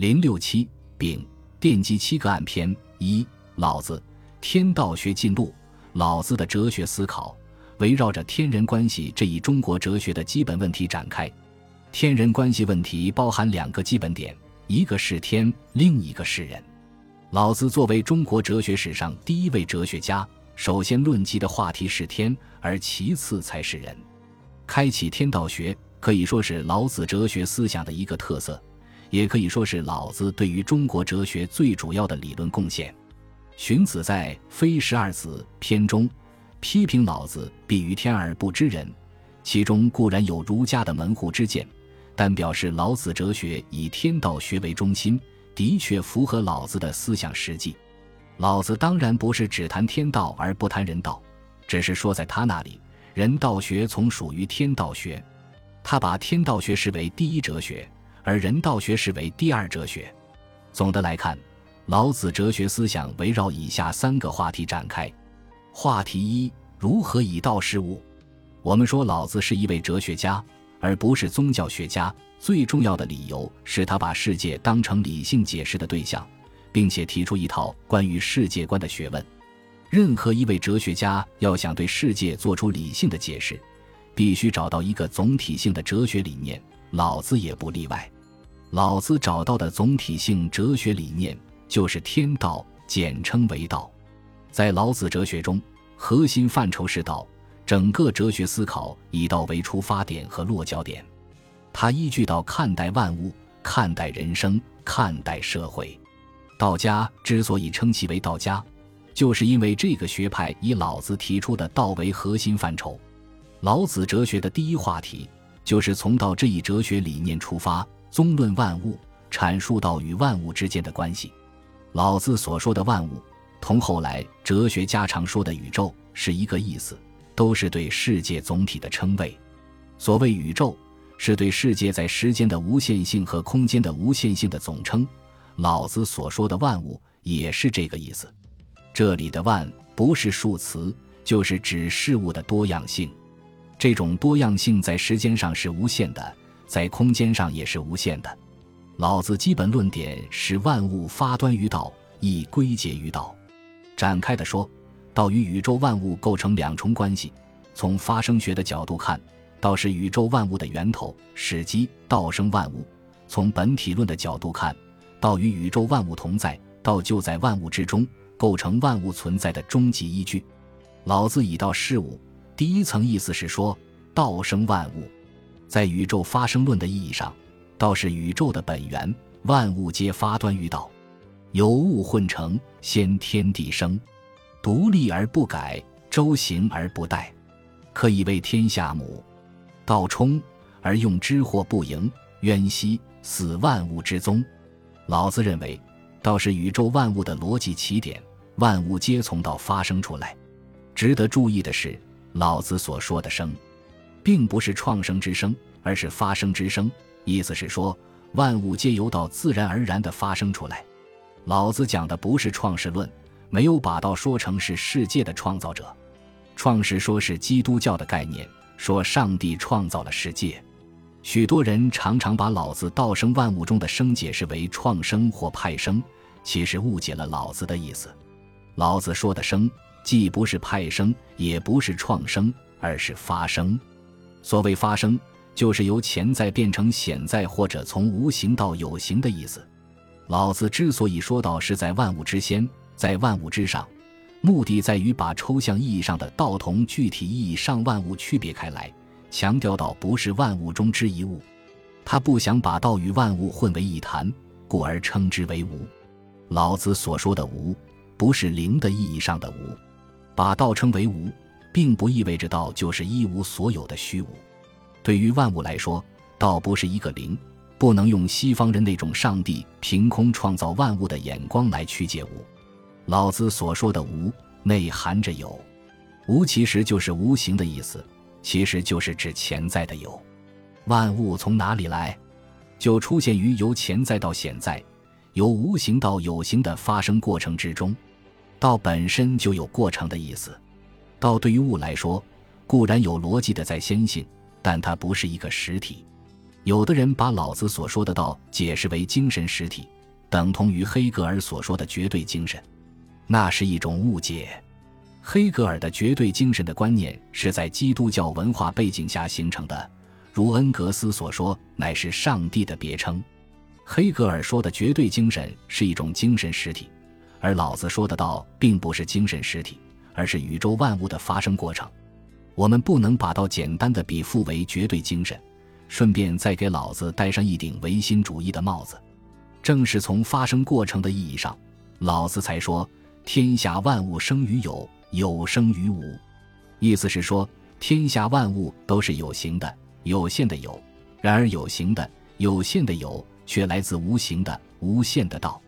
零六七丙奠基七个案篇一老子天道学进路，老子的哲学思考围绕着天人关系这一中国哲学的基本问题展开。天人关系问题包含两个基本点，一个是天，另一个是人。老子作为中国哲学史上第一位哲学家，首先论及的话题是天，而其次才是人。开启天道学可以说是老子哲学思想的一个特色。也可以说是老子对于中国哲学最主要的理论贡献。荀子在《非十二子》篇中批评老子“必于天而不知人”，其中固然有儒家的门户之见，但表示老子哲学以天道学为中心，的确符合老子的思想实际。老子当然不是只谈天道而不谈人道，只是说在他那里，人道学从属于天道学，他把天道学视为第一哲学。而人道学视为第二哲学。总的来看，老子哲学思想围绕以下三个话题展开。话题一：如何以道事物？我们说老子是一位哲学家，而不是宗教学家。最重要的理由是他把世界当成理性解释的对象，并且提出一套关于世界观的学问。任何一位哲学家要想对世界做出理性的解释，必须找到一个总体性的哲学理念。老子也不例外。老子找到的总体性哲学理念就是天道，简称为道。在老子哲学中，核心范畴是道。整个哲学思考以道为出发点和落脚点，他依据道看待万物、看待人生、看待社会。道家之所以称其为道家，就是因为这个学派以老子提出的道为核心范畴。老子哲学的第一话题。就是从道这一哲学理念出发，综论万物，阐述道与万物之间的关系。老子所说的万物，同后来哲学家常说的宇宙是一个意思，都是对世界总体的称谓。所谓宇宙，是对世界在时间的无限性和空间的无限性的总称。老子所说的万物，也是这个意思。这里的万，不是数词，就是指事物的多样性。这种多样性在时间上是无限的，在空间上也是无限的。老子基本论点是万物发端于道，亦归结于道。展开的说，道与宇宙万物构成两重关系。从发生学的角度看，道是宇宙万物的源头，始基，道生万物；从本体论的角度看，道与宇宙万物同在，道就在万物之中，构成万物存在的终极依据。老子以道事物。第一层意思是说，道生万物，在宇宙发生论的意义上，道是宇宙的本源，万物皆发端于道，有物混成，先天地生，独立而不改，周行而不殆，可以为天下母。道冲而用之或不盈，渊兮，死万物之宗。老子认为，道是宇宙万物的逻辑起点，万物皆从道发生出来。值得注意的是。老子所说的“生”，并不是创生之生，而是发生之生。意思是说，万物皆由道自然而然地发生出来。老子讲的不是创世论，没有把道说成是世界的创造者。创世说是基督教的概念，说上帝创造了世界。许多人常常把老子“道生万物”中的“生”解释为创生或派生，其实误解了老子的意思。老子说的“生”。既不是派生，也不是创生，而是发生。所谓发生，就是由潜在变成显在，或者从无形到有形的意思。老子之所以说道是在万物之先，在万物之上，目的在于把抽象意义上的道同具体意义上万物区别开来，强调道不是万物中之一物。他不想把道与万物混为一谈，故而称之为无。老子所说的无，不是零的意义上的无。把道称为无，并不意味着道就是一无所有的虚无。对于万物来说，道不是一个零，不能用西方人那种上帝凭空创造万物的眼光来曲解无。老子所说的无，内含着有。无其实就是无形的意思，其实就是指潜在的有。万物从哪里来？就出现于由潜在到显在，由无形到有形的发生过程之中。道本身就有过程的意思，道对于物来说，固然有逻辑的在先性，但它不是一个实体。有的人把老子所说的道解释为精神实体，等同于黑格尔所说的绝对精神，那是一种误解。黑格尔的绝对精神的观念是在基督教文化背景下形成的，如恩格斯所说，乃是上帝的别称。黑格尔说的绝对精神是一种精神实体，而老子说的道并不是精神实体，而是宇宙万物的发生过程。我们不能把道简单的比附为绝对精神，顺便再给老子戴上一顶唯心主义的帽子。正是从发生过程的意义上，老子才说天下万物生于有。有生于无，意思是说，天下万物都是有形的、有限的有；然而有形的、有限的有，却来自无形的、无限的道。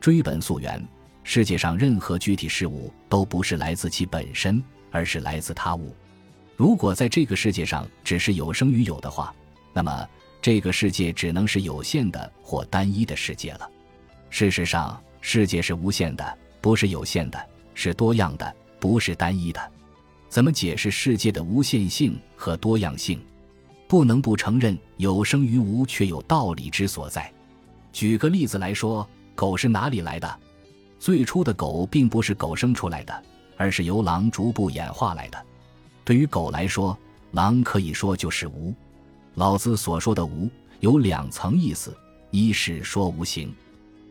追本溯源，世界上任何具体事物都不是来自其本身，而是来自他物。如果在这个世界上只是有生于有的话，那么这个世界只能是有限的或单一的世界了。事实上，世界是无限的，不是有限的，是多样的。不是单一的，怎么解释世界的无限性和多样性？不能不承认有生于无，却有道理之所在。举个例子来说，狗是哪里来的？最初的狗并不是狗生出来的，而是由狼逐步演化来的。对于狗来说，狼可以说就是无。老子所说的无有两层意思：一是说无形，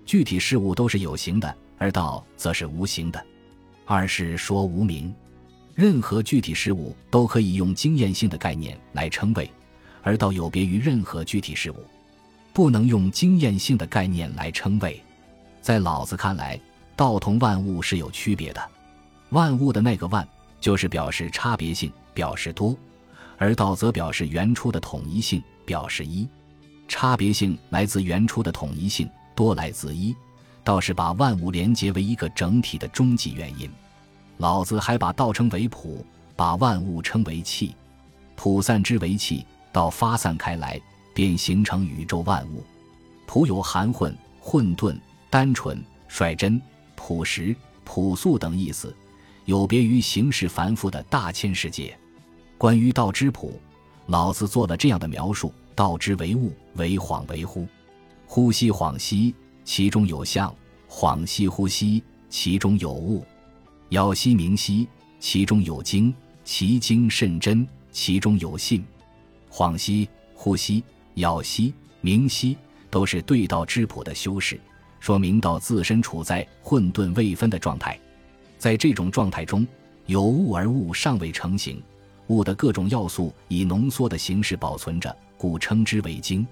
具体事物都是有形的，而道则是无形的。二是说无名，任何具体事物都可以用经验性的概念来称谓，而道有别于任何具体事物，不能用经验性的概念来称谓。在老子看来，道同万物是有区别的，万物的那个万就是表示差别性，表示多，而道则表示原初的统一性，表示一。差别性来自原初的统一性，多来自一。道是把万物连结为一个整体的终极原因。老子还把道称为普，把万物称为气。普散之为气，道发散开来，便形成宇宙万物。普有含混、混沌、单纯、率真、朴实、朴素等意思，有别于形式繁复的大千世界。关于道之朴，老子做了这样的描述：道之为物，为恍为惚，呼吸恍兮。其中有象，恍兮呼吸；其中有物，杳兮明兮；其中有精，其精甚真；其中有信，恍兮呼吸，杳兮明兮，都是对道之朴的修饰，说明道自身处在混沌未分的状态。在这种状态中，有物而物尚未成形，物的各种要素以浓缩的形式保存着，故称之为精。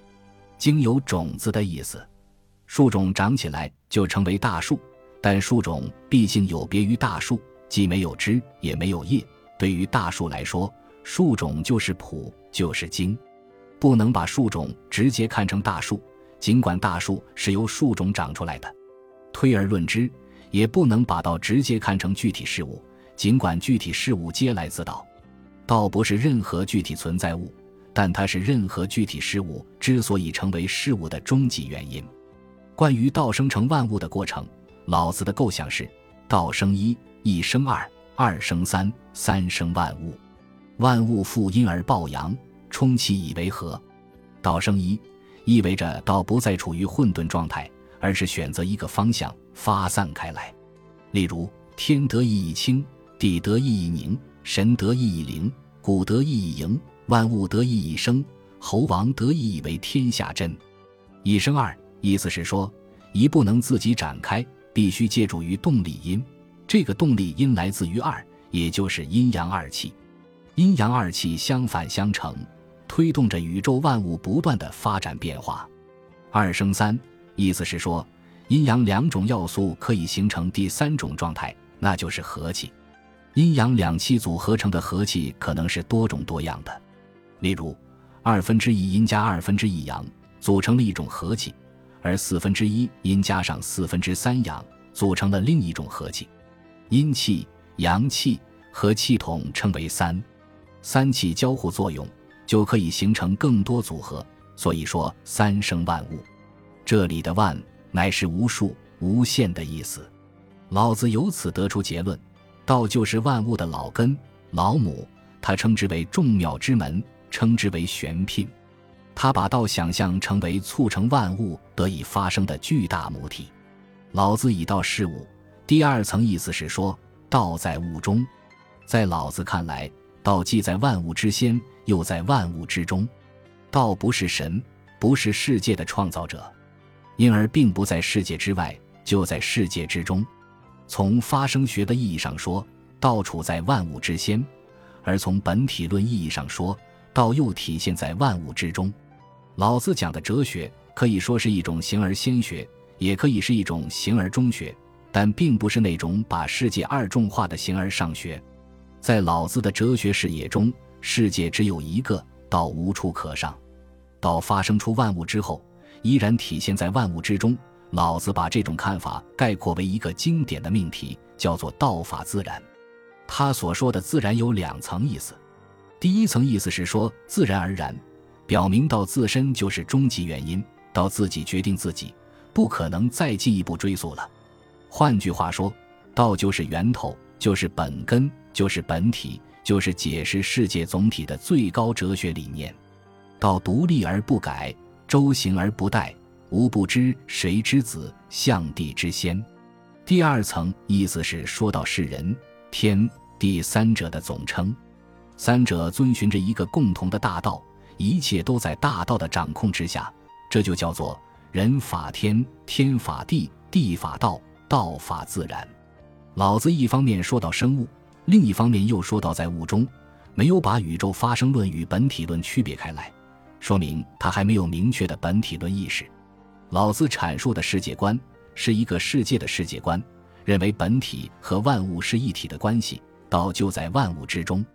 精有种子的意思。树种长起来就成为大树，但树种毕竟有别于大树，既没有枝也没有叶。对于大树来说，树种就是朴，就是精，不能把树种直接看成大树，尽管大树是由树种长出来的。推而论之，也不能把道直接看成具体事物，尽管具体事物皆来自道。道不是任何具体存在物，但它是任何具体事物之所以成为事物的终极原因。关于道生成万物的过程，老子的构想是：道生一，一生二，二生三，三生万物。万物负阴而抱阳，充其以为和。道生一，意味着道不再处于混沌状态，而是选择一个方向发散开来。例如，天得意以清，地得意以宁，神得意以灵，谷得意以盈，万物得意以生，猴王得意以为天下真。一生二。意思是说，一不能自己展开，必须借助于动力因。这个动力因来自于二，也就是阴阳二气。阴阳二气相反相成，推动着宇宙万物不断的发展变化。二生三，意思是说，阴阳两种要素可以形成第三种状态，那就是和气。阴阳两气组合成的和气可能是多种多样的。例如，二分之一阴加二分之一阳，组成了一种和气。而四分之一阴加上四分之三阳，组成了另一种和气。阴气、阳气和气统称为三，三气交互作用就可以形成更多组合。所以说三生万物，这里的万乃是无数、无限的意思。老子由此得出结论：道就是万物的老根、老母。他称之为众妙之门，称之为玄牝。他把道想象成为促成万物得以发生的巨大母体。老子以道事物，第二层意思是说，道在物中。在老子看来，道既在万物之先，又在万物之中。道不是神，不是世界的创造者，因而并不在世界之外，就在世界之中。从发生学的意义上说，道处在万物之先；而从本体论意义上说，道又体现在万物之中。老子讲的哲学可以说是一种形而先学，也可以是一种形而中学，但并不是那种把世界二重化的形而上学。在老子的哲学视野中，世界只有一个，道无处可上。道发生出万物之后，依然体现在万物之中。老子把这种看法概括为一个经典的命题，叫做“道法自然”。他所说的“自然”有两层意思。第一层意思是说，自然而然，表明道自身就是终极原因，道自己决定自己，不可能再进一步追溯了。换句话说，道就是源头，就是本根，就是本体，就是解释世界总体的最高哲学理念。道独立而不改，周行而不殆。吾不知谁之子，象帝之先。第二层意思是说到是人、天、地三者的总称，三者遵循着一个共同的大道，一切都在大道的掌控之下，这就叫做人法天，天法地，地法道，道法自然。老子一方面说到生物，另一方面又说到在物中，没有把宇宙发生论与本体论区别开来，说明他还没有明确的本体论意识。老子阐述的世界观是一个世界的世界观，认为本体和万物是一体的关系，道就在万物之中。